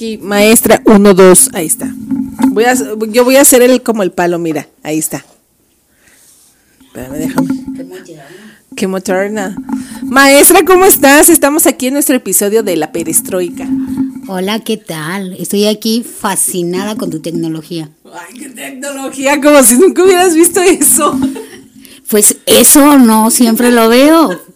aquí, maestra 1, 2, ahí está. Voy a, yo voy a hacer el como el palo, mira, ahí está. Espérame, déjame. Qué moderna. Maestra, ¿cómo estás? Estamos aquí en nuestro episodio de la perestroika. Hola, ¿qué tal? Estoy aquí fascinada con tu tecnología. Ay, qué tecnología, como si nunca hubieras visto eso. Pues eso no siempre lo veo.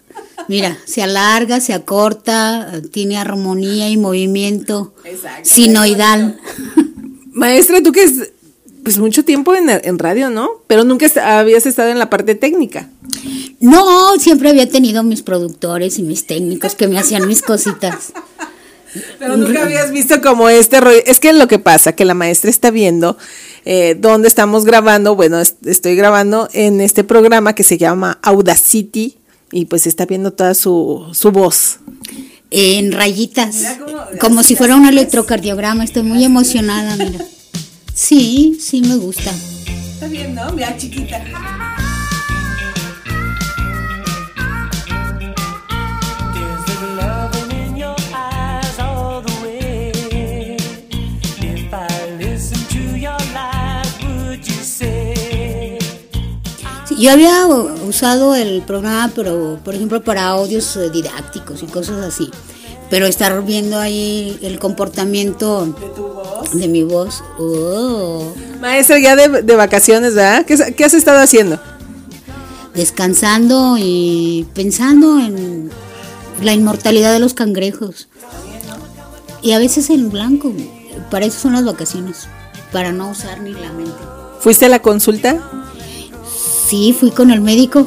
Mira, se alarga, se acorta, tiene armonía y movimiento Exacto. sinoidal. Maestra, tú que es pues mucho tiempo en, en radio, ¿no? Pero nunca habías estado en la parte técnica. No, siempre había tenido mis productores y mis técnicos que me hacían mis cositas. Pero nunca habías visto como este rollo. Es que lo que pasa, que la maestra está viendo eh, dónde estamos grabando. Bueno, es- estoy grabando en este programa que se llama Audacity y pues está viendo toda su, su voz. En rayitas, cómo- como si fuera un electrocardiograma. Estoy muy emocionada, mira. Sí, sí me gusta. Está bien, ¿no? Mira, chiquita. Yo había usado el programa, pero por ejemplo para audios eh, didácticos y cosas así. Pero estar viendo ahí el comportamiento ¿De tu voz? de mi voz. oh, Maestra, ya de, de vacaciones, ¿verdad? ¿Qué, has- qué has estado haciendo? descansando y pensando en la inmortalidad de los cangrejos. Y a veces en blanco. Para eso son las vacaciones. Para no usar ni la mente. ¿Fuiste a la consulta? Sí, fui con el médico.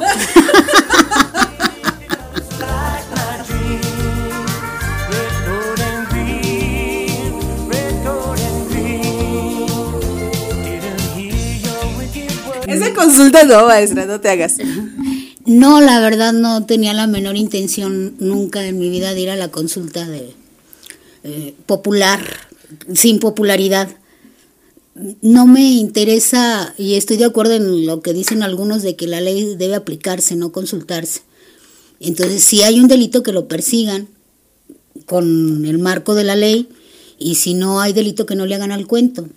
Esa consulta no, maestra, no te hagas. No, la verdad no tenía la menor intención nunca en mi vida de ir a la consulta de eh, popular, sin popularidad. No me interesa y estoy de acuerdo en lo que dicen algunos de que la ley debe aplicarse, no consultarse. Entonces, si hay un delito que lo persigan con el marco de la ley y si no hay delito que no le hagan al cuento.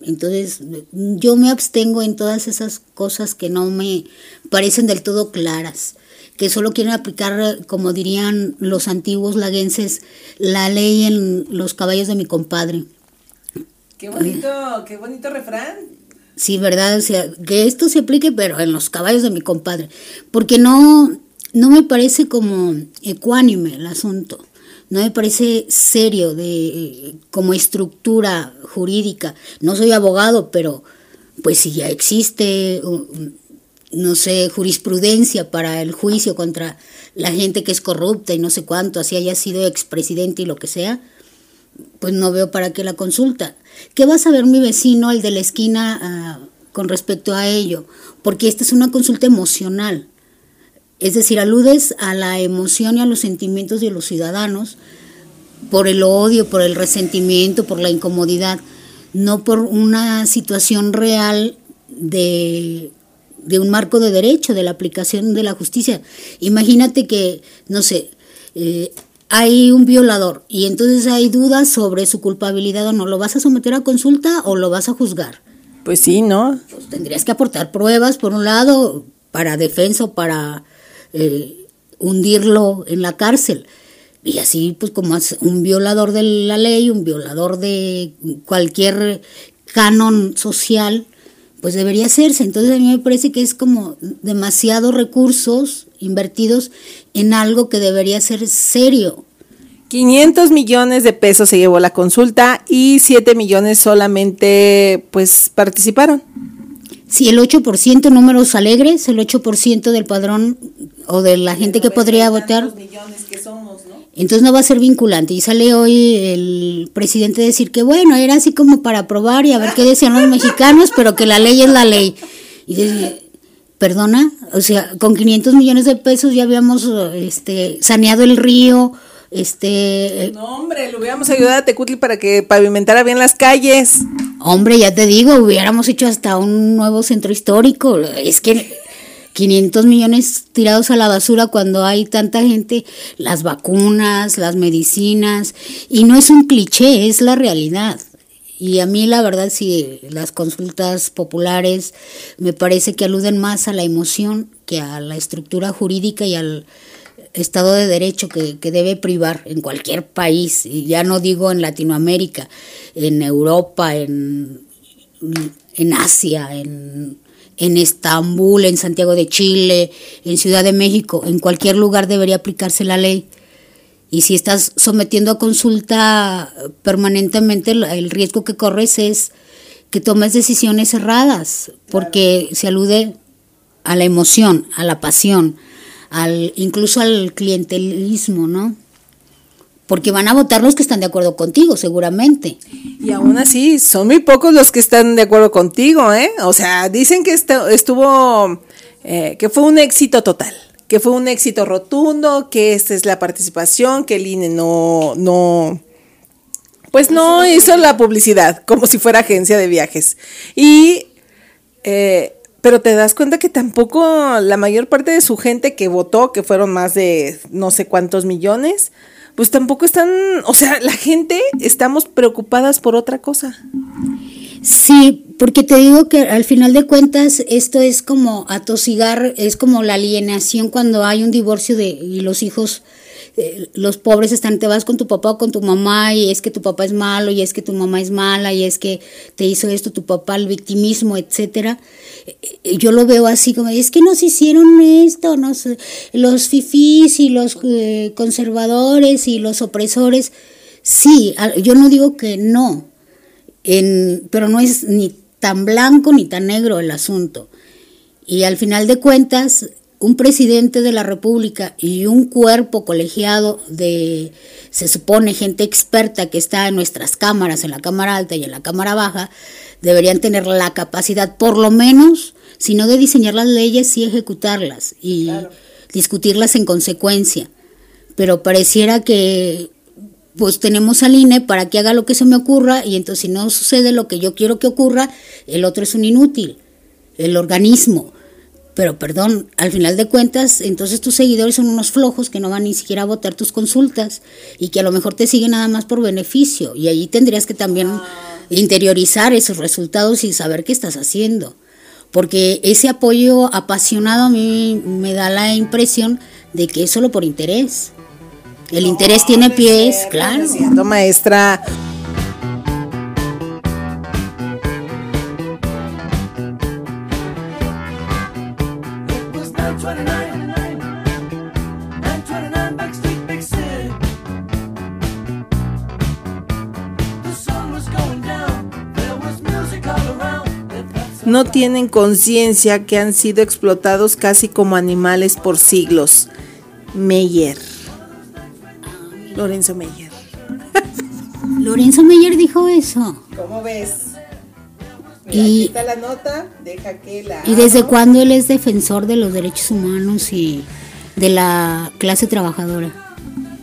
Entonces, yo me abstengo en todas esas cosas que no me parecen del todo claras, que solo quieren aplicar, como dirían los antiguos laguenses, la ley en los caballos de mi compadre. Qué bonito, qué bonito refrán. Sí, ¿verdad? O sea, que esto se aplique, pero en los caballos de mi compadre. Porque no, no me parece como ecuánime el asunto. No me parece serio de como estructura jurídica. No soy abogado, pero pues si ya existe, no sé, jurisprudencia para el juicio contra la gente que es corrupta y no sé cuánto, así haya sido expresidente y lo que sea, pues no veo para qué la consulta. ¿Qué va a saber mi vecino, el de la esquina, ah, con respecto a ello? Porque esta es una consulta emocional. Es decir, aludes a la emoción y a los sentimientos de los ciudadanos por el odio, por el resentimiento, por la incomodidad, no por una situación real de, de un marco de derecho, de la aplicación de la justicia. Imagínate que, no sé, eh, hay un violador y entonces hay dudas sobre su culpabilidad o no. ¿Lo vas a someter a consulta o lo vas a juzgar? Pues sí, ¿no? Pues tendrías que aportar pruebas, por un lado, para defensa o para eh, hundirlo en la cárcel. Y así, pues como es un violador de la ley, un violador de cualquier canon social, pues debería hacerse. Entonces a mí me parece que es como demasiados recursos invertidos en algo que debería ser serio. 500 millones de pesos se llevó la consulta y 7 millones solamente pues participaron. Si el 8% números alegres, el 8% del padrón o de la gente que podría votar, millones que somos, ¿no? entonces no va a ser vinculante. Y sale hoy el presidente a decir que bueno, era así como para probar y a ver qué decían los mexicanos, pero que la ley es la ley. Y perdona, o sea, con 500 millones de pesos ya habíamos este, saneado el río, este, eh, No, hombre, le hubiéramos ayudado a Tecutli para que pavimentara bien las calles. hombre, ya te digo, hubiéramos hecho hasta un nuevo centro histórico. Es que 500 millones tirados a la basura cuando hay tanta gente, las vacunas, las medicinas, y no es un cliché, es la realidad. Y a mí la verdad sí, las consultas populares me parece que aluden más a la emoción que a la estructura jurídica y al Estado de Derecho que, que debe privar en cualquier país, y ya no digo en Latinoamérica, en Europa, en, en Asia, en, en Estambul, en Santiago de Chile, en Ciudad de México, en cualquier lugar debería aplicarse la ley. Y si estás sometiendo a consulta permanentemente, el- riesgo que corres es que tomes decisiones erradas, porque se alude a la emoción, a la pasión, al incluso al clientelismo, ¿no? Porque van a votar los que están de acuerdo contigo, seguramente. Y aún así, son muy pocos los que están de acuerdo contigo, ¿eh? O sea, dicen que estuvo, eh, que fue un éxito total, que fue un éxito rotundo, que esta es la participación, que el INE no, no, pues no hizo la publicidad, como si fuera agencia de viajes. Y, eh, pero te das cuenta que tampoco la mayor parte de su gente que votó, que fueron más de no sé cuántos millones, pues tampoco están, o sea, la gente estamos preocupadas por otra cosa. Sí, porque te digo que al final de cuentas esto es como atosigar, es como la alienación cuando hay un divorcio de y los hijos, eh, los pobres están, te vas con tu papá o con tu mamá y es que tu papá es malo y es que tu mamá es mala y es que te hizo esto tu papá, el victimismo, etcétera. Eh, Yo lo veo así como, es que nos hicieron esto, los fifís y los eh, conservadores y los opresores. Sí, yo no digo que no, en- pero no es ni tan blanco ni tan negro el asunto. Y al final de cuentas, un presidente de la República y un cuerpo colegiado de, se supone, gente experta que está en nuestras cámaras, en la Cámara Alta y en la Cámara Baja, deberían tener la capacidad, por lo menos, si no de diseñar las leyes, sí ejecutarlas y discutirlas en consecuencia. Pero pareciera que pues tenemos al INE para que haga lo que se me ocurra y entonces si no sucede lo que yo quiero que ocurra, el otro es un inútil, el organismo. Pero perdón, al final de cuentas, entonces tus seguidores son unos flojos que no van ni siquiera a votar tus consultas y que a lo mejor te siguen nada más por beneficio. Y allí tendrías que también interiorizar esos resultados y saber qué estás haciendo. Porque ese apoyo apasionado a mí me da la impresión de que es solo por interés. El interés tiene pies, claro. Es cierto, maestra. It was 929, 929 Backstreet, Big City. The sun was going down, there was music all around. If that's No tienen conciencia que han sido explotados casi como animales por siglos. Meyer. Lorenzo Meyer. Lorenzo Meyer dijo eso. ¿Cómo ves? Y- está la nota, deja que la... ¿Y desde cuándo él es defensor de los derechos humanos y de la clase trabajadora?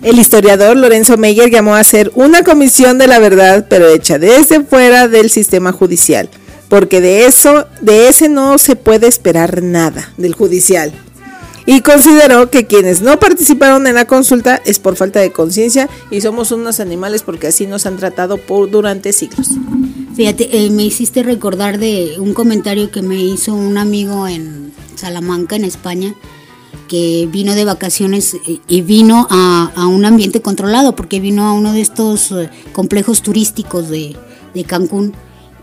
El historiador Lorenzo Meyer llamó a hacer una comisión de la verdad, pero hecha desde fuera del sistema judicial, porque de eso, de ese no se puede esperar nada, del judicial. Y consideró que quienes no participaron en la consulta es por falta de conciencia y somos unos animales porque así nos han tratado por durante siglos. Fíjate, eh, me hiciste recordar de un comentario que me hizo un amigo en Salamanca, en España, que vino de vacaciones y vino a, a un ambiente controlado, porque vino a uno de estos eh, complejos turísticos de, de Cancún.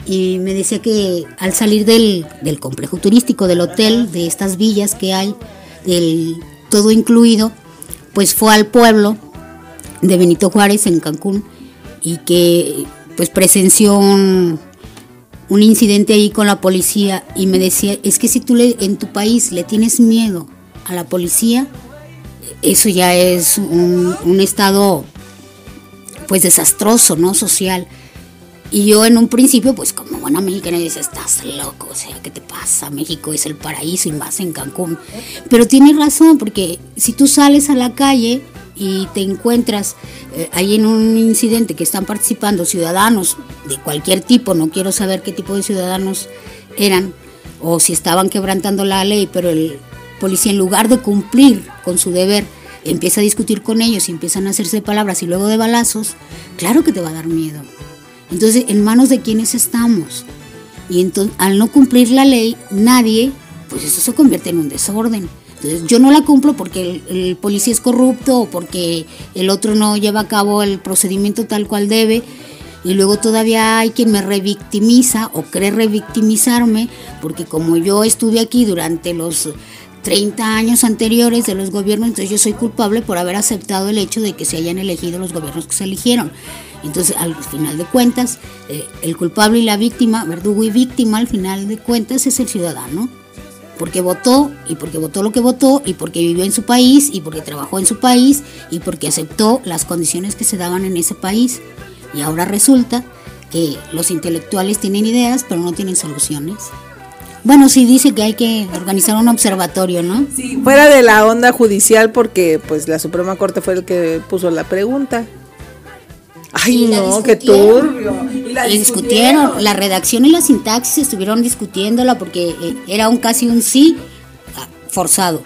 Y me decía que al salir del, del complejo turístico, del hotel, de estas villas que hay, del todo incluido, pues fue al pueblo de Benito Juárez en Cancún y que pues presenció un, un incidente ahí con la policía y me decía, es que si tú le, en tu país le tienes miedo a la policía, eso ya es un, un estado pues desastroso, ¿no? Social. Y yo en un principio, pues como buena mexicana, decía, estás loco, o sea, ¿qué te pasa? México es el paraíso y más en Cancún. Pero tiene razón, porque si tú sales a la calle y te encuentras eh, ahí en un incidente que están participando ciudadanos de cualquier tipo, no quiero saber qué tipo de ciudadanos eran, o si estaban quebrantando la ley, pero el, policía en lugar de cumplir con su deber empieza a discutir con ellos y empiezan a hacerse palabras y luego de balazos, claro que te va a dar miedo. Entonces, ¿en manos de quiénes estamos? Y entonces, al no cumplir la ley, nadie, pues eso se convierte en un desorden. Entonces, yo no la cumplo porque el, policía es corrupto o porque el otro no lleva a cabo el procedimiento tal cual debe. Y luego todavía hay quien me revictimiza o cree revictimizarme, porque como yo estuve aquí durante los 30 años anteriores de los gobiernos, entonces yo soy culpable por haber aceptado el hecho de que se hayan elegido los gobiernos que se eligieron. Entonces, al final de cuentas, eh, el culpable y la víctima, verdugo y víctima, al final de cuentas es el ciudadano. Porque votó, y porque votó lo que votó, y porque vivió en su país, y porque trabajó en su país, y porque aceptó las condiciones que se daban en ese país. Y ahora resulta que los intelectuales tienen ideas, pero no tienen soluciones. Bueno, sí dice que hay que organizar un observatorio, ¿no? Sí, fuera de la onda judicial porque pues la Suprema Corte fue el que puso la pregunta. Ay, no, qué turbio. Y la Y discutieron, la redacción y la sintaxis estuvieron discutiéndola porque eh, era un casi un sí ah, forzado.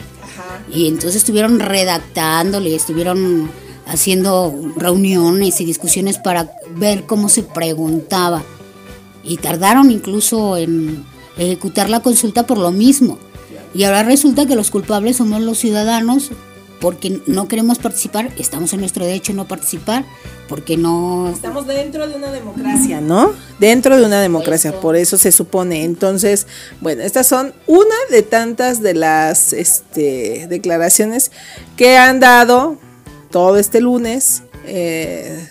Y entonces estuvieron redactándole, estuvieron haciendo reuniones y discusiones para ver cómo se preguntaba. Y tardaron incluso en ejecutar la consulta por lo mismo. Y ahora resulta que los culpables somos los ciudadanos porque no queremos participar, estamos en nuestro derecho a no participar, porque no Estamos dentro de una democracia, ¿no? Dentro de una democracia, por eso se supone. Entonces, bueno, estas son una de tantas de las este, declaraciones que han dado todo este lunes, eh,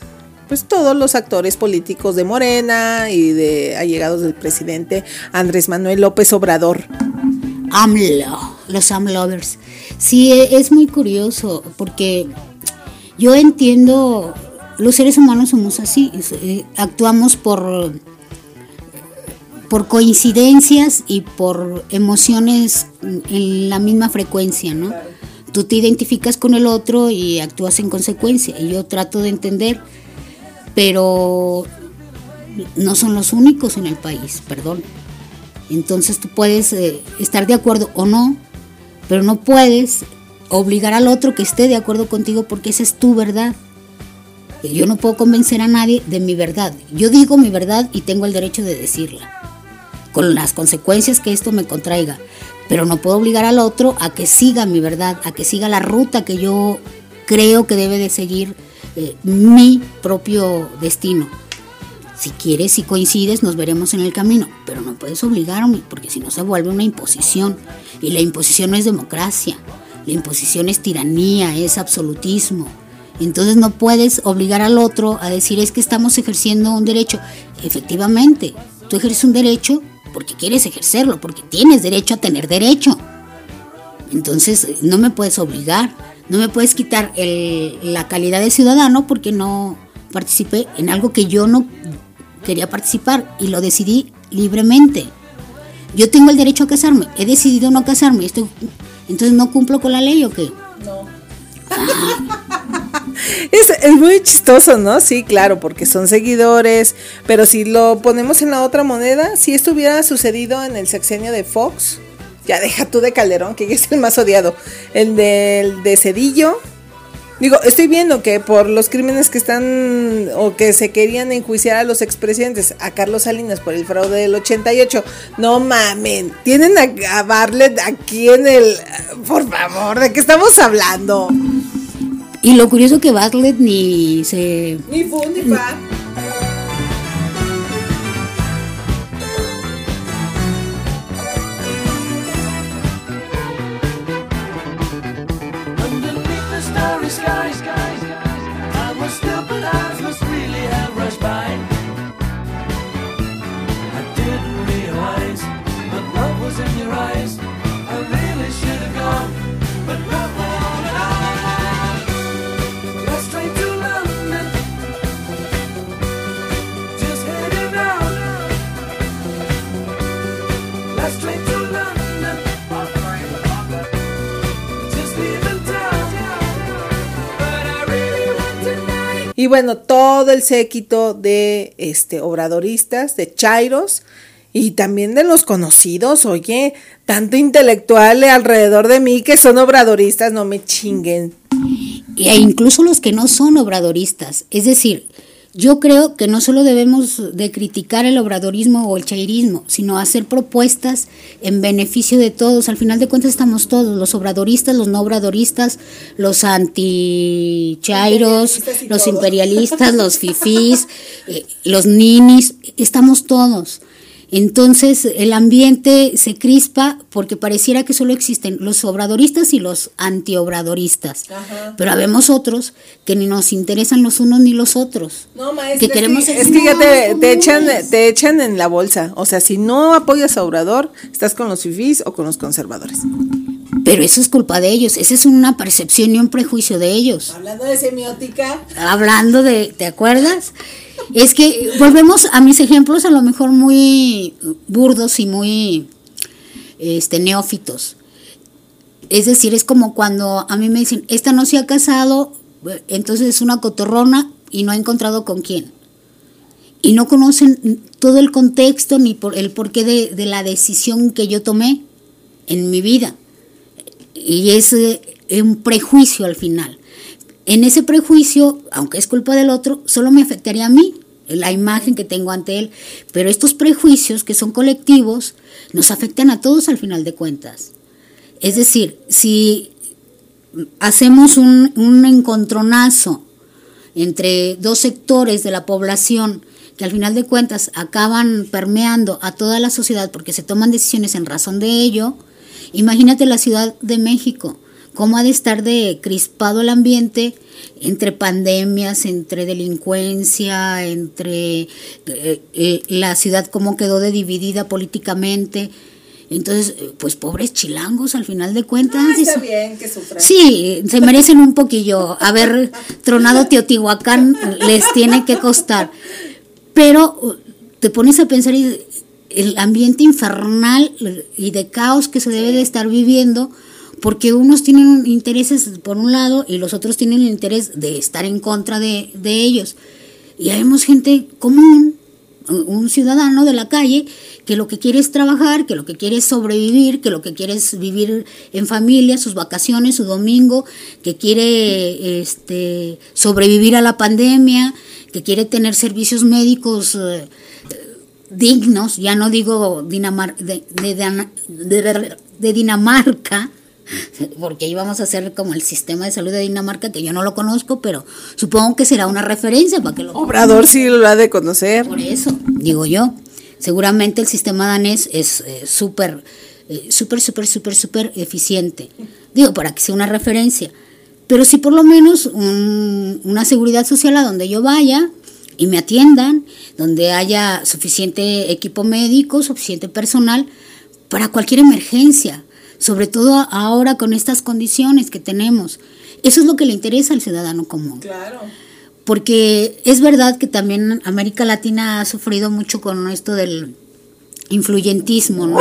pues todos los actores políticos de Morena y de allegados del presidente Andrés Manuel López Obrador. AMLO, los AMLovers. Sí, e- es muy curioso porque yo entiendo, los seres humanos somos así, eh, actuamos por, por coincidencias y por emociones en la misma frecuencia, ¿no? Tú te identificas con el otro y actúas en consecuencia. Y yo trato de entender, pero no son los únicos en el país, perdón. Entonces tú puedes eh, estar de acuerdo o no, pero no puedes obligar al otro que esté de acuerdo contigo porque esa es tu verdad. Y Yo no puedo convencer a nadie de mi verdad. Yo digo mi verdad y tengo el derecho de decirla, con las consecuencias que esto me contraiga. Pero no puedo obligar al otro a que siga mi verdad, a que siga la ruta que yo creo que debe de seguir eh, mi propio destino. Si quieres, si coincides, nos veremos en el camino, pero no puedes obligarme, porque si no se vuelve una imposición. Y la imposición no es democracia, la imposición es tiranía, es absolutismo. Entonces no puedes obligar al otro a decir es que estamos ejerciendo un derecho. Efectivamente, tú ejerces un derecho porque quieres ejercerlo, porque tienes derecho a tener derecho. Entonces no me puedes obligar, no me puedes quitar la calidad de ciudadano porque no participé en algo que yo no quería participar y lo decidí libremente. Yo tengo el derecho a casarme, he decidido no casarme, estoy, entonces no cumplo con la ley o qué. Es, es muy chistoso, ¿no? Sí, claro, porque son seguidores, pero si lo ponemos en la otra moneda, si esto hubiera sucedido en el sexenio de Fox, ya deja tú de Calderón, que es el más odiado, el del de Cedillo. Digo, estoy viendo que por los crímenes que están o que se querían enjuiciar a los expresidentes, a Carlos Salinas por el fraude del 88, no mamen, tienen a, a Bartlett aquí en el... Por favor, ¿de qué estamos hablando? Y lo curioso que Bartlett ni se Ni fu ni fa. The starry sky, I was stupid eyes must really have rushed by. I didn't realize that love was in your eyes. Y bueno, todo el séquito de este obradoristas, de Chairos, Y también de los conocidos, oye, tanto intelectual alrededor de mí que son obradoristas, no me chinguen. E incluso los que no son obradoristas. Es decir, yo creo que no solo debemos de criticar el obradorismo o el chairismo, sino hacer propuestas en beneficio de todos. Al final de cuentas estamos todos, los obradoristas, los no obradoristas, los anti-chairos, los imperialistas, los fifís, eh, los ninis, estamos todos. Entonces el ambiente se crispa porque pareciera que solo existen los obradoristas y los antiobradoristas. Ajá. Pero habemos otros que ni nos interesan los unos ni los otros. No, maestra, Que queremos es que, es que ya te, te echan, te echan en la bolsa. O sea, si no apoyas a Obrador, estás con los fifís o con los conservadores. Pero eso es culpa de ellos, esa es una percepción y un prejuicio de ellos. Hablando de semiótica, Hablando de, ¿te acuerdas? Es que volvemos a mis ejemplos a lo mejor muy burdos y muy este neófitos. Es decir, es como cuando a mí me dicen, esta no se ha casado, entonces es una cotorrona y no ha encontrado con quién. Y no conocen todo el contexto ni por el porqué de, la decisión que yo tomé en mi vida. Y es eh, un prejuicio al final. En ese prejuicio, aunque es culpa del otro, solo me afectaría a mí, la imagen que tengo ante él. Pero estos prejuicios, que son colectivos, nos afectan a todos al final de cuentas. Es decir, si hacemos un, encontronazo entre dos sectores de la población que al final de cuentas acaban permeando a toda la sociedad porque se toman decisiones en razón de ello, imagínate la Ciudad de México, cómo ha de estar de crispado el ambiente entre pandemias, entre delincuencia, entre eh, eh, la ciudad cómo quedó de dividida políticamente. Entonces, eh, pues pobres chilangos al final de cuentas. está eso- bien que sufran. Sí, se merecen un poquillo. Haber tronado Teotihuacán les tiene que costar. Pero uh, te pones a pensar y el ambiente infernal y de caos que se debe de estar viviendo, porque unos tienen intereses por un lado y los otros tienen el interés de estar en contra de, de ellos. Y vemos gente común, un ciudadano de la calle que lo que quiere es trabajar, que lo que quiere es sobrevivir, que lo que quiere es vivir en familia, sus vacaciones, su domingo, que quiere este, sobrevivir a la pandemia, que quiere tener servicios médicos eh, dignos, ya no digo Dinamar de, de, de Dinamarca, porque íbamos a hacer como el sistema de salud de Dinamarca, que yo no lo conozco, pero supongo que será una referencia para que lo Obrador sí lo ha de conocer. por eso, digo yo. Seguramente el sistema danés es eh, súper, eh, súper, súper, súper, súper eficiente. Digo, para que sea una referencia. Pero sí por lo menos un- una seguridad social a donde yo vaya y me atiendan, donde haya suficiente equipo médico, suficiente personal para cualquier emergencia. Sobre todo ahora con estas condiciones que tenemos. Eso es lo que le interesa al ciudadano común Claro. porque es verdad que también América Latina ha sufrido mucho con esto del influyentismo, ¿no?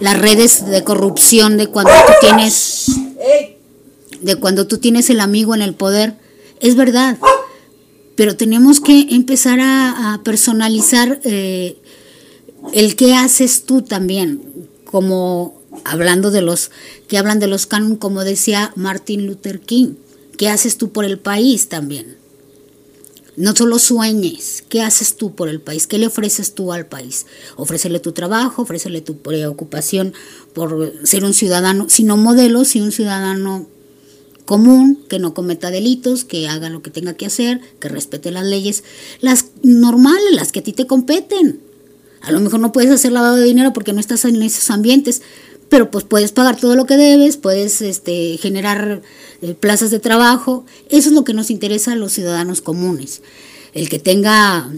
Las redes de corrupción de cuando tú tienes de cuando tú tienes el amigo en el poder, es verdad. Pero tenemos que empezar a, a personalizar eh, el qué haces tú también, como hablando de los que hablan de los canon, como decía Martin Luther King, ¿qué haces tú por el país también? No solo sueñes, ¿qué haces tú por el país? ¿Qué le ofreces tú al país? Ofrecerle tu trabajo, ofrecerle tu preocupación por ser un ciudadano, sino modelo, si un ciudadano común, que no cometa delitos, que haga lo que tenga que hacer, que respete las leyes, las normales, las que a ti te competen. A lo mejor no puedes hacer lavado de dinero porque no estás en esos ambientes, pero pues puedes pagar todo lo que debes, puedes este, generar eh, plazas de trabajo. Eso es lo que nos interesa a los ciudadanos comunes. El que tenga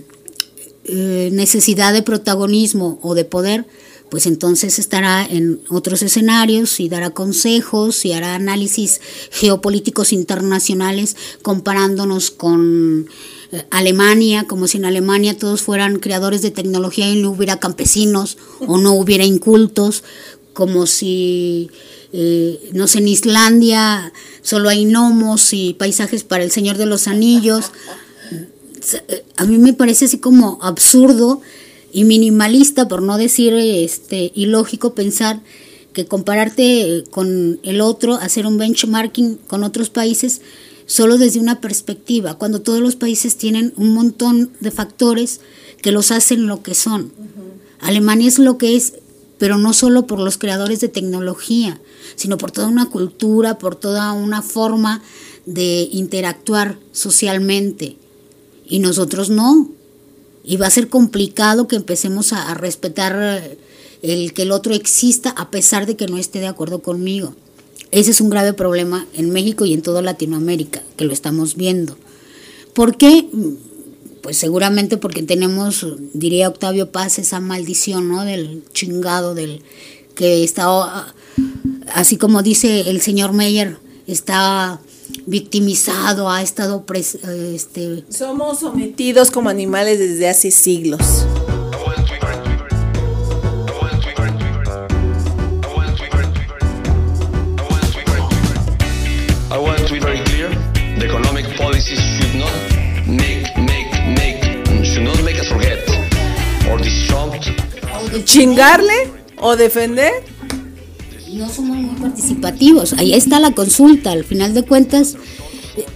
eh, necesidad de protagonismo o de poder, pues entonces estará en otros escenarios y dará consejos y hará análisis geopolíticos internacionales comparándonos con eh, Alemania, como si en Alemania todos fueran creadores de tecnología y no hubiera campesinos o no hubiera incultos, como si, eh, no sé, en Islandia solo hay gnomos y paisajes para el Señor de los Anillos. A mí me parece así como absurdo y minimalista, por no decir este, ilógico, pensar que compararte con el otro, hacer un benchmarking con otros países, solo desde una perspectiva, cuando todos los países tienen un montón de factores que los hacen lo que son. Alemania es lo que es, pero no solo por los creadores de tecnología, sino por toda una cultura, por toda una forma de interactuar socialmente. Y nosotros no. Y va a ser complicado que empecemos a, respetar eh, el que el otro exista a pesar de que no esté de acuerdo conmigo. Ese es un grave problema en México y en toda Latinoamérica, que lo estamos viendo. ¿Por qué? Pues seguramente porque tenemos, diría Octavio Paz, esa maldición, ¿no? Del chingado, del que está, así como dice el señor Meyer, está victimizado, ha estado pres- este, Somos sometidos como animales desde hace siglos. I want to be Chingarle o defender. no somos muy participativos. Ahí está la consulta. Al final de cuentas,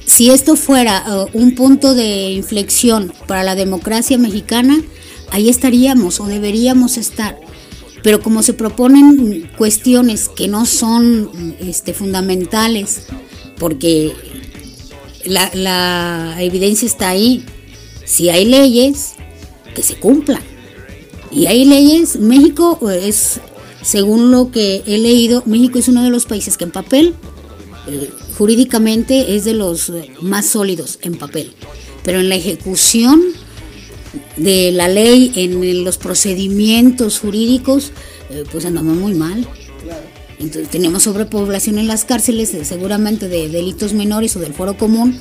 si esto fuera eh, un punto de inflexión para la democracia mexicana, ahí estaríamos o deberíamos estar. Pero como se proponen cuestiones que no son este, fundamentales, porque la evidencia está ahí, si hay leyes, que se cumplan. Y hay leyes, México eh, es, según lo que he leído, México es uno de los países que en papel, eh, jurídicamente, es de los eh, más sólidos en papel. Pero en la ejecución de la ley, en los procedimientos jurídicos, pues andamos muy mal. Entonces tenemos sobrepoblación en las cárceles, seguramente de delitos menores o del foro común,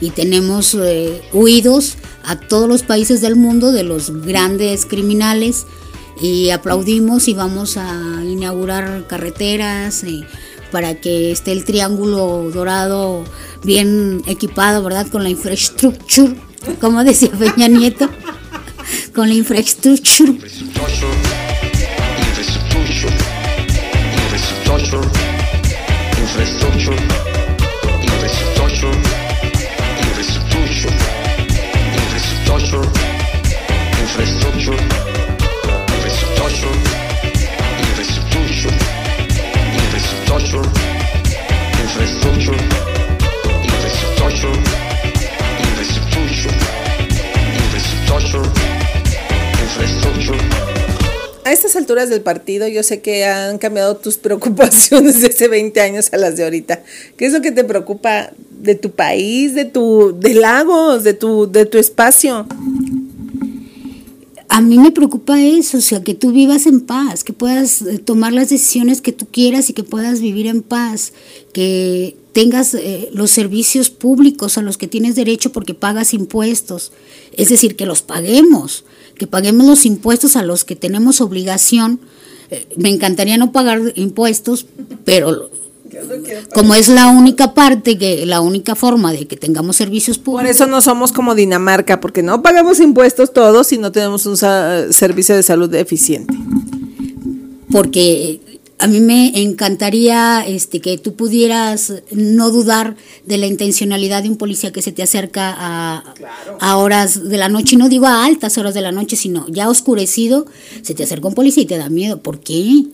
y tenemos eh, huidos a todos los países del mundo de los grandes criminales y aplaudimos y vamos a inaugurar carreteras eh, para que esté el triángulo dorado bien equipado, ¿verdad? Con la infraestructura, como decía Peña Nieto, con la infraestructura. Infrastructure, infrastructure, infrastructure. A estas alturas del partido, yo sé que han cambiado tus preocupaciones de hace 20 años a las de ahorita. ¿Qué es lo que te preocupa de tu país, de tu, de lagos, de tu, de tu espacio? A mí me preocupa eso, o sea, que tú vivas en paz, que puedas eh, tomar las decisiones que tú quieras y que puedas vivir en paz, que tengas eh, los servicios públicos a los que tienes derecho porque pagas impuestos, es decir, que los paguemos, que paguemos los impuestos a los que tenemos obligación. Eh, me encantaría no pagar impuestos, pero como es la única parte, que la única forma de que tengamos servicios Por públicos. eso no somos como Dinamarca, porque no pagamos impuestos todos y no tenemos un servicio de salud eficiente. porque a mí me encantaría este que tú pudieras no dudar de la intencionalidad de un policía que se te acerca a, a horas de la noche, y no digo a altas horas de la noche, sino ya oscurecido, se te acerca un policía y te da miedo. ¿Por qué?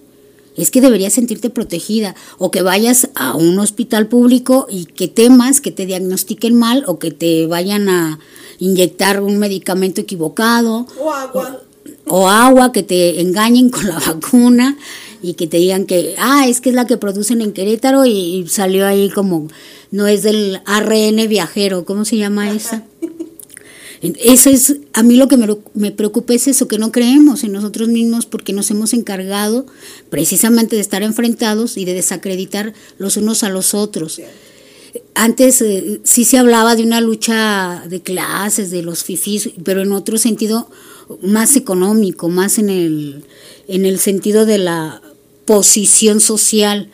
Es que deberías sentirte protegida o que vayas a un hospital público y que temas que te diagnostiquen mal o que te vayan a inyectar un medicamento equivocado O agua. o agua que te engañen con la vacuna y que te digan que, ah, es que es la que producen en Querétaro y, y salió ahí como, no es del ARN viajero, ¿cómo se llama esa? Eso es, a mí lo que me, preocupa es eso, que no creemos en nosotros mismos porque nos hemos encargado precisamente de estar enfrentados y de desacreditar los unos a los otros. Antes eh, sí se hablaba de una lucha de clases, de los fifís, pero en otro sentido más económico, más en el, en el sentido de la posición social.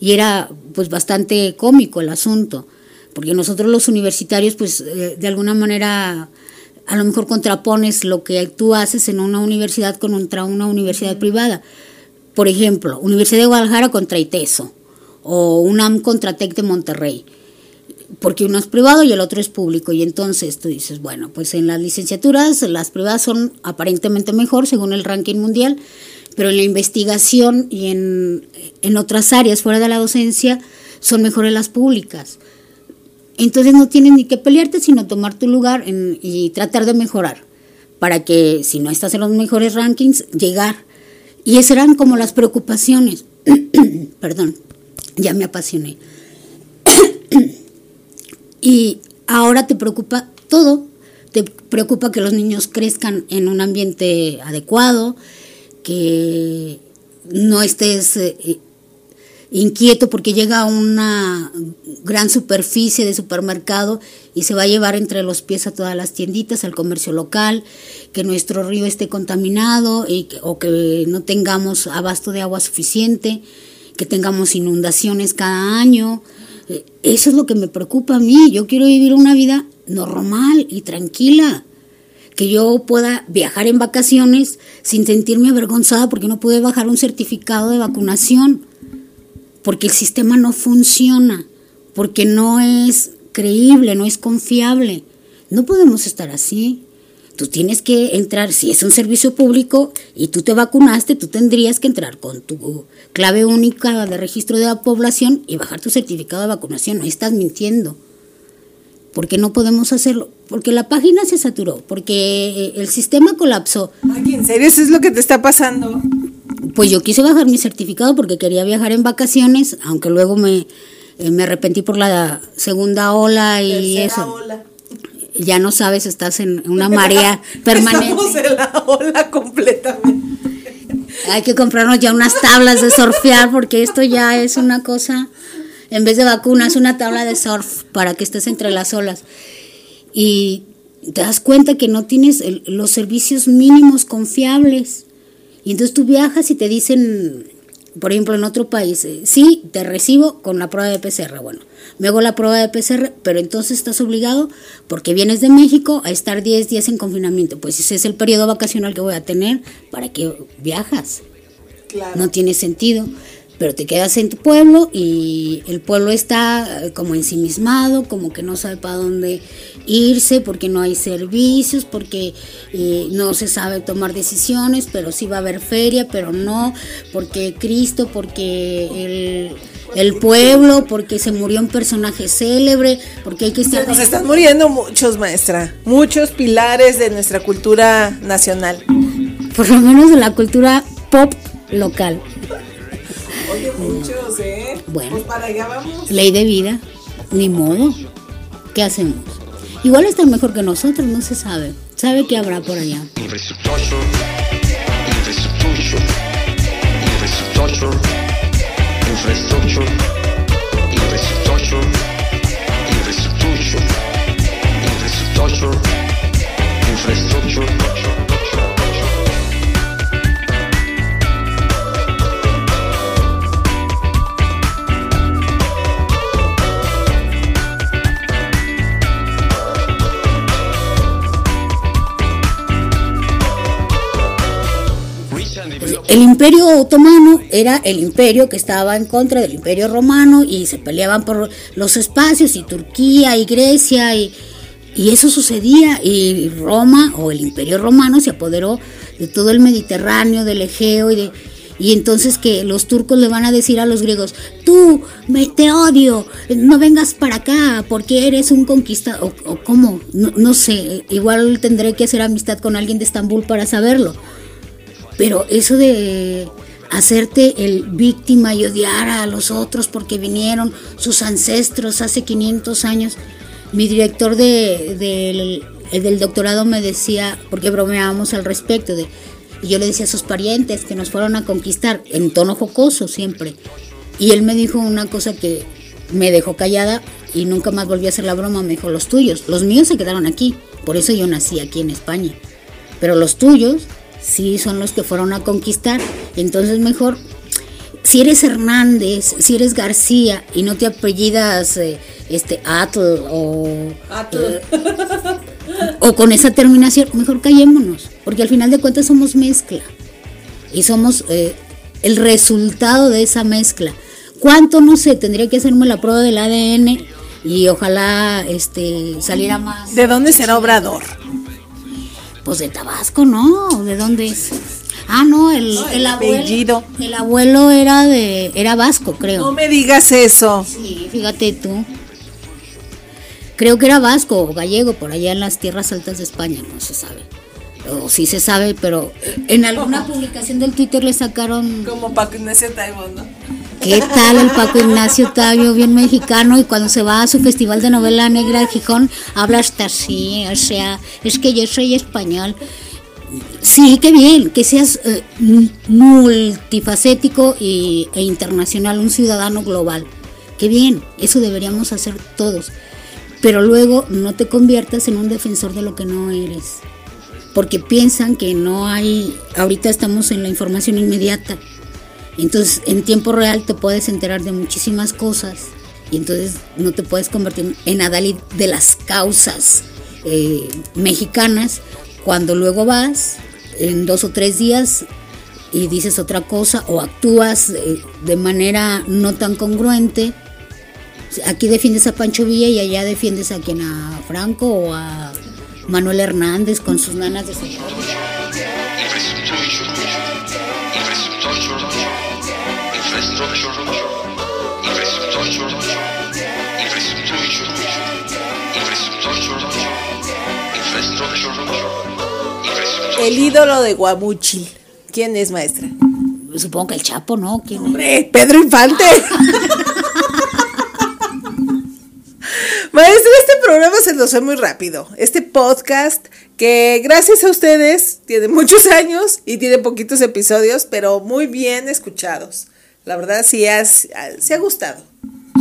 Y era pues bastante cómico el asunto, porque nosotros los universitarios pues eh, de alguna manera a lo mejor contrapones lo que tú haces en una universidad contra una universidad privada. Por ejemplo, Universidad de Guadalajara contra ITESO o UNAM contra TEC de Monterrey. Porque uno es privado y el otro es público. Y entonces tú dices, bueno, pues en las licenciaturas las privadas son aparentemente mejor según el ranking mundial, pero en la investigación y en, en otras áreas fuera de la docencia son mejores las públicas. Entonces no tienes ni que pelearte, sino tomar tu lugar y tratar de mejorar, para que si no estás en los mejores rankings, llegar. Y esas eran como las preocupaciones. Perdón, ya me apasioné. y ahora te preocupa todo. Te preocupa que los niños crezcan en un ambiente adecuado, que no estés eh, inquieto porque llega a una gran superficie de supermercado y se va a llevar entre los pies a todas las tienditas, al comercio local, que nuestro río esté contaminado y que- o que no tengamos abasto de agua suficiente, que tengamos inundaciones cada año. Eh, Eso es lo que me preocupa a mí. Yo quiero vivir una vida normal y tranquila que yo pueda viajar en vacaciones sin sentirme avergonzada porque no pude bajar un certificado de vacunación, porque el sistema no funciona, porque no es creíble, no es confiable. No podemos estar así. Tú tienes que entrar, si es un servicio público y tú te vacunaste, tú tendrías que entrar con tu clave única de registro de la población y bajar tu certificado de vacunación. No estás mintiendo porque no podemos hacerlo, porque la página se saturó, porque el sistema colapsó. Ay, ¿en serio eso es lo que te está pasando? Pues yo quise bajar mi certificado porque quería viajar en vacaciones, aunque luego me, eh, me arrepentí por la segunda ola y Tercera eso. ola. Ya no sabes, estás en una marea permanente. Estamos en la ola completamente. Hay que comprarnos ya unas tablas de surfear porque esto ya es una cosa, en vez de vacunas, una tabla de surf para que estés entre las olas. Y te das cuenta que no tienes el- los servicios mínimos confiables. Y entonces tú viajas y te dicen, por ejemplo, en otro país, eh, sí, te recibo con la prueba de PCR. Bueno, me hago la prueba de PCR, pero entonces estás obligado, porque vienes de México, a estar 10 días en confinamiento. Pues ese es el periodo vacacional que voy a tener para que viajas Claro. no tiene sentido. Pero te quedas en tu pueblo y el pueblo está eh, como ensimismado, como que no sabe para dónde irse, porque no hay servicios, porque eh, no se sabe tomar decisiones, pero sí va a haber feria, pero no, porque Cristo, porque el, el pueblo, porque se murió un personaje célebre, porque hay que estar... Nos están muriendo muchos, maestra. Muchos pilares de nuestra cultura nacional. Por lo menos de la cultura pop local. Oye, muchos, ¿eh? Bueno. Pues para allá vamos. Ley de vida, ni modo. ¿Qué hacemos? Igual están mejor que nosotros, no se sabe. ¿Sabe qué habrá por allá? Infrastructure, El imperio otomano era el imperio que estaba en contra del imperio romano y se peleaban por los espacios y Turquía y Grecia y, y eso sucedía y Roma o el imperio romano se apoderó de todo el Mediterráneo, del Egeo y de... Y entonces que los turcos le van a decir a los griegos, tú me, te odio, no vengas para acá porque eres un conquistador, o, o cómo, no, no sé, igual tendré que hacer amistad con alguien de Estambul para saberlo. Pero eso de hacerte el víctima y odiar a los otros porque vinieron sus ancestros hace 500 años, mi director de, del- el del doctorado me decía, porque bromeábamos al respecto, de, y yo le decía a sus parientes que nos fueron a conquistar, en tono jocoso siempre. Y él me dijo una cosa que me dejó callada y nunca más volví a hacer la broma, me dijo, los tuyos, los míos se quedaron aquí, por eso yo nací aquí en España pero los tuyos sí son los que fueron a conquistar. Entonces mejor, si eres Hernández, si eres García y no te apellidas eh, este Atl o Atl. eh, o con esa terminación, mejor callémonos, porque al final de cuentas somos mezcla y somos eh, el resultado de esa mezcla. ¿Cuánto? No sé, tendría que hacerme la prueba del ADN y ojalá este saliera más. ¿De dónde será Obrador? Pues de Tabasco, ¿no? ¿De dónde es? Ah, no, el, No, el el abuelo. El abuelo era de era vasco, creo. No me digas eso. Sí, fíjate tú. Creo que era vasco o gallego, por allá en las tierras altas de España, no se sabe. O sí se sabe, pero en alguna publicación del Twitter le sacaron Como Paco Ignacio Taibo, ¿no? ¿Qué tal el Paco Ignacio Tavio, bien mexicano? Y cuando se va a su festival de novela negra de Gijón, habla hasta así, o sea, es que yo soy español. Sí, qué bien, que seas eh, multifacético y, e internacional, un ciudadano global. Qué bien, eso deberíamos hacer todos. Pero luego no te conviertas en un defensor de lo que no eres. Porque piensan que no hay, ahorita estamos en la información inmediata. Entonces, en tiempo real te puedes enterar de muchísimas cosas y entonces no te puedes convertir en adalid de las causas eh, mexicanas cuando luego vas en dos o tres días y dices otra cosa o actúas eh, de manera no tan congruente. Aquí defiendes a Pancho Villa y allá defiendes a quien a Franco o a Manuel Hernández con sus nanas de El ídolo de Guamuchil. ¿Quién es, maestra? Supongo que el Chapo, ¿no? ¿Quién es? Hombre, Pedro Infante. Maestra, este programa se nos fue muy rápido. Este podcast que gracias a ustedes tiene muchos años y tiene poquitos episodios, pero muy bien escuchados. La verdad sí, has, sí ha gustado.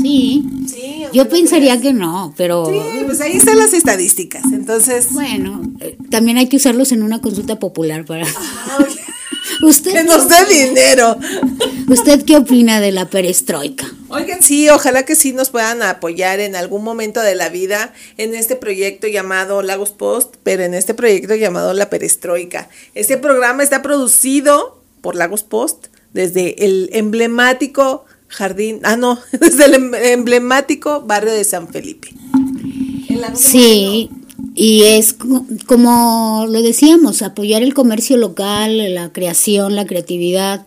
Sí. Sí, Yo pensaría que no, pero Sí, pues ahí están las estadísticas. Entonces, bueno, eh, también hay que usarlos en una consulta popular para... ¿Usted, que nos dé dinero. ¿Usted qué opina de la perestroika? Oigan, sí, ojalá que sí nos puedan apoyar en algún momento de la vida en este proyecto llamado Lagos Post, pero en este proyecto llamado La Perestroika. Este programa está producido por Lagos Post desde el emblemático jardín, ah no, desde el em- emblemático barrio de San Felipe. Sí, y es co- como lo decíamos, apoyar el comercio local, la creación, la creatividad.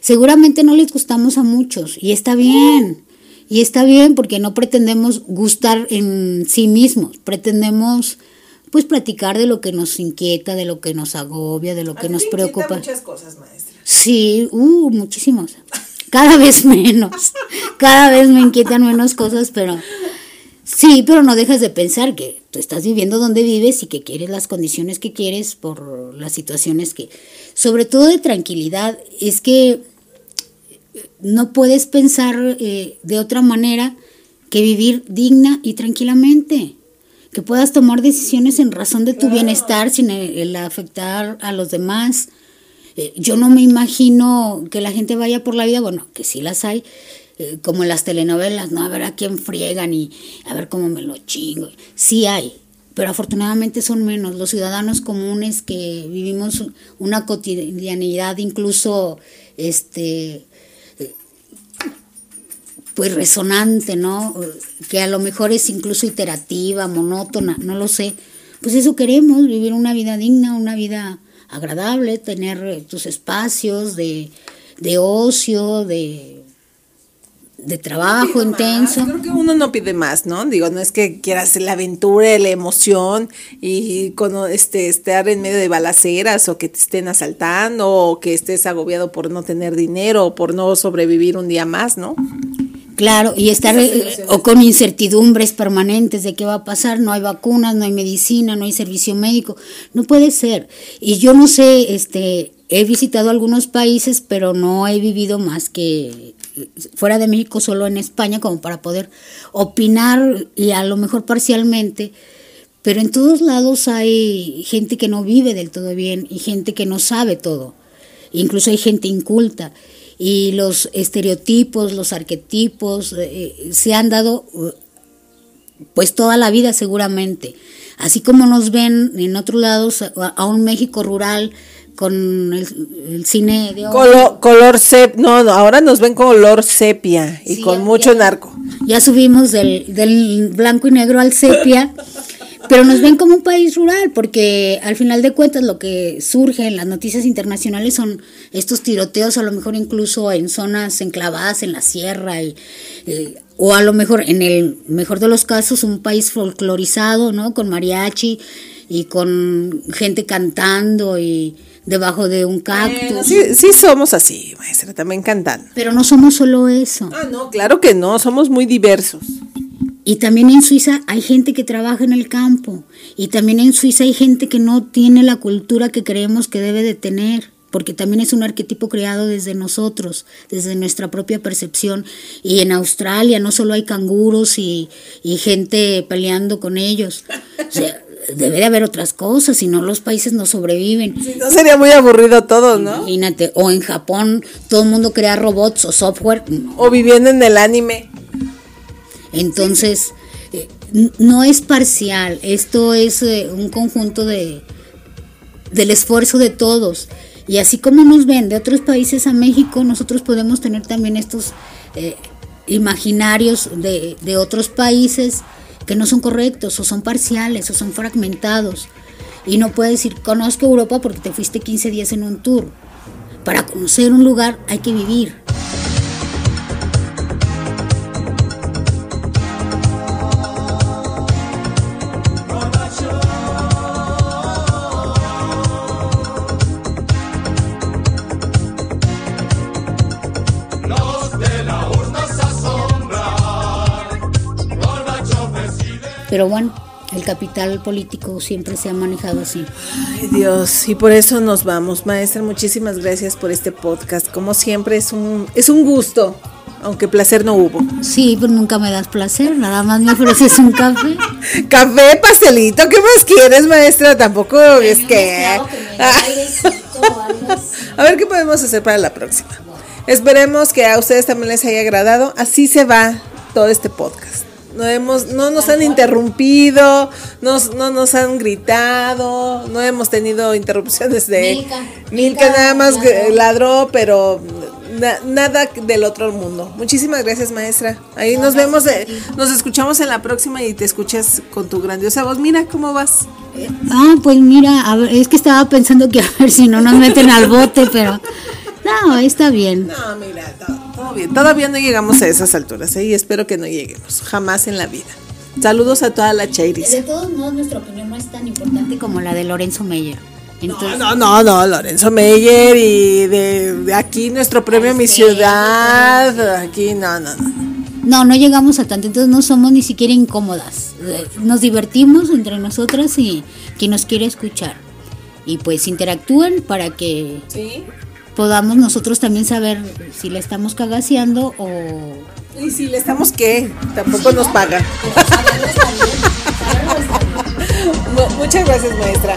Seguramente no les gustamos a muchos y está bien. Y está bien porque no pretendemos gustar en sí mismos, pretendemos pues platicar de lo que nos inquieta, de lo que nos agobia, de lo que A mí nos me preocupa. muchas cosas, maestra. Sí, uh, muchísimos. Cada vez menos. Cada vez me inquietan menos cosas, pero sí, pero no dejas de pensar que tú estás viviendo donde vives y que quieres las condiciones que quieres por las situaciones que, sobre todo de tranquilidad, es que no puedes pensar eh, de otra manera que vivir digna y tranquilamente. Que puedas tomar decisiones en razón de tu bienestar sin el- el afectar a los demás. Eh, yo no me imagino que la gente vaya por la vida, bueno, que sí las hay, eh, como en las telenovelas, ¿no? A ver a quién friegan y a ver cómo me lo chingo. Sí hay, pero afortunadamente son menos. Los ciudadanos comunes que vivimos una cotidianidad incluso, este, pues resonante, ¿no? Que a lo mejor es incluso iterativa, monótona, no lo sé. Pues eso queremos, vivir una vida digna, una vida agradable, tener eh, tus espacios de, de ocio, de, de trabajo Pide más, intenso. Creo que uno no pide más, ¿no? Digo, no es que quieras la aventura, la emoción y con este estar en medio de balaceras o que te estén asaltando o que estés agobiado por no tener dinero o por no sobrevivir un día más, ¿no? Claro, y estar eh, o con incertidumbres permanentes de qué va a pasar, no hay vacunas, no hay medicina, no hay servicio médico, no puede ser. Y yo no sé, este, he visitado algunos países, pero no he vivido más que fuera de México, solo en España, como para poder opinar y a lo mejor parcialmente. Pero en todos lados hay gente que no vive del todo bien y gente que no sabe todo. Incluso hay gente inculta y los estereotipos, los arquetipos eh, se han dado pues toda la vida seguramente. Así como nos ven en otros lados a un México rural con el, el cine de oro. Color, color sep, no, no, ahora nos ven color sepia y Sí, con ya- mucho narco. Ya subimos del, del blanco y negro al sepia, pero nos ven como un país rural, porque al final de cuentas lo que surge en las noticias internacionales son estos tiroteos, a lo mejor incluso en zonas enclavadas en la sierra, y, eh, o a lo mejor, en el mejor de los casos, un país folclorizado, ¿no? Con mariachi y con gente cantando y debajo de un cactus. Sí, sí somos así, maestra, también cantando. Pero no somos solo eso. Ah, no, claro que no, somos muy diversos. Y también en Suiza hay gente que trabaja en el campo. Y también en Suiza hay gente que no tiene la cultura que creemos que debe de tener. Porque también es un arquetipo creado desde nosotros, desde nuestra propia percepción. Y en Australia no solo hay canguros y, y gente peleando con ellos. O sea, debe de haber otras cosas, si no los países no sobreviven. Si no sería muy aburrido todo, ¿no? Imagínate, o en Japón todo el mundo crea robots o software. O viviendo en el anime. Entonces, eh, no es parcial, esto es eh, un conjunto de del esfuerzo de todos. Y así como nos ven de otros países a México, nosotros podemos tener también estos eh, imaginarios de, de otros países que no son correctos, o son parciales, o son fragmentados. Y no puedes decir, conozco Europa porque te fuiste 15 días en un tour. Para conocer un lugar hay que vivir. Pero bueno, el capital político siempre se ha manejado así. Ay, Dios, y por eso nos vamos, maestra. Muchísimas gracias por este podcast. Como siempre, es un, es un gusto, aunque placer no hubo. Sí, pero nunca me das placer, nada más me ofreces un café. Café, pastelito, ¿qué más quieres, maestra? Tampoco es que. A ver qué podemos hacer para la próxima. Esperemos que a ustedes también les haya agradado. Así se va todo este podcast. No, hemos, no nos han interrumpido, nos- no nos han gritado, no hemos tenido interrupciones de... Milka, Milka Milka nada más ladró. ladró, pero na- nada del otro mundo. Muchísimas gracias, maestra. Ahí nos vemos, eh, nos escuchamos en la próxima y te escuchas con tu grandiosa voz. Mira cómo vas. Ah, pues mira, a ver, es que estaba pensando que a ver si no nos meten al bote, pero no, está bien. No, mira, todo, Todavía no llegamos a esas alturas ¿eh? y espero que no lleguemos. Jamás en la vida. Saludos a toda la chairis. De todos modos, nuestra opinión no es tan importante como la de Lorenzo Meyer. Entonces, No, no, no, Lorenzo Meyer y de, de aquí nuestro premio Mi Ciudad. Aquí, no, no, no. no, no llegamos a tanto, entonces no somos ni siquiera incómodas. Eh, Nos divertimos entre nosotras y quien nos quiere escuchar. Y pues interactúen para que Sí. Podamos nosotros también saber si la estamos cagaseando o... Y si le estamos qué, tampoco nos pagan. Mu- Muchas gracias, maestra.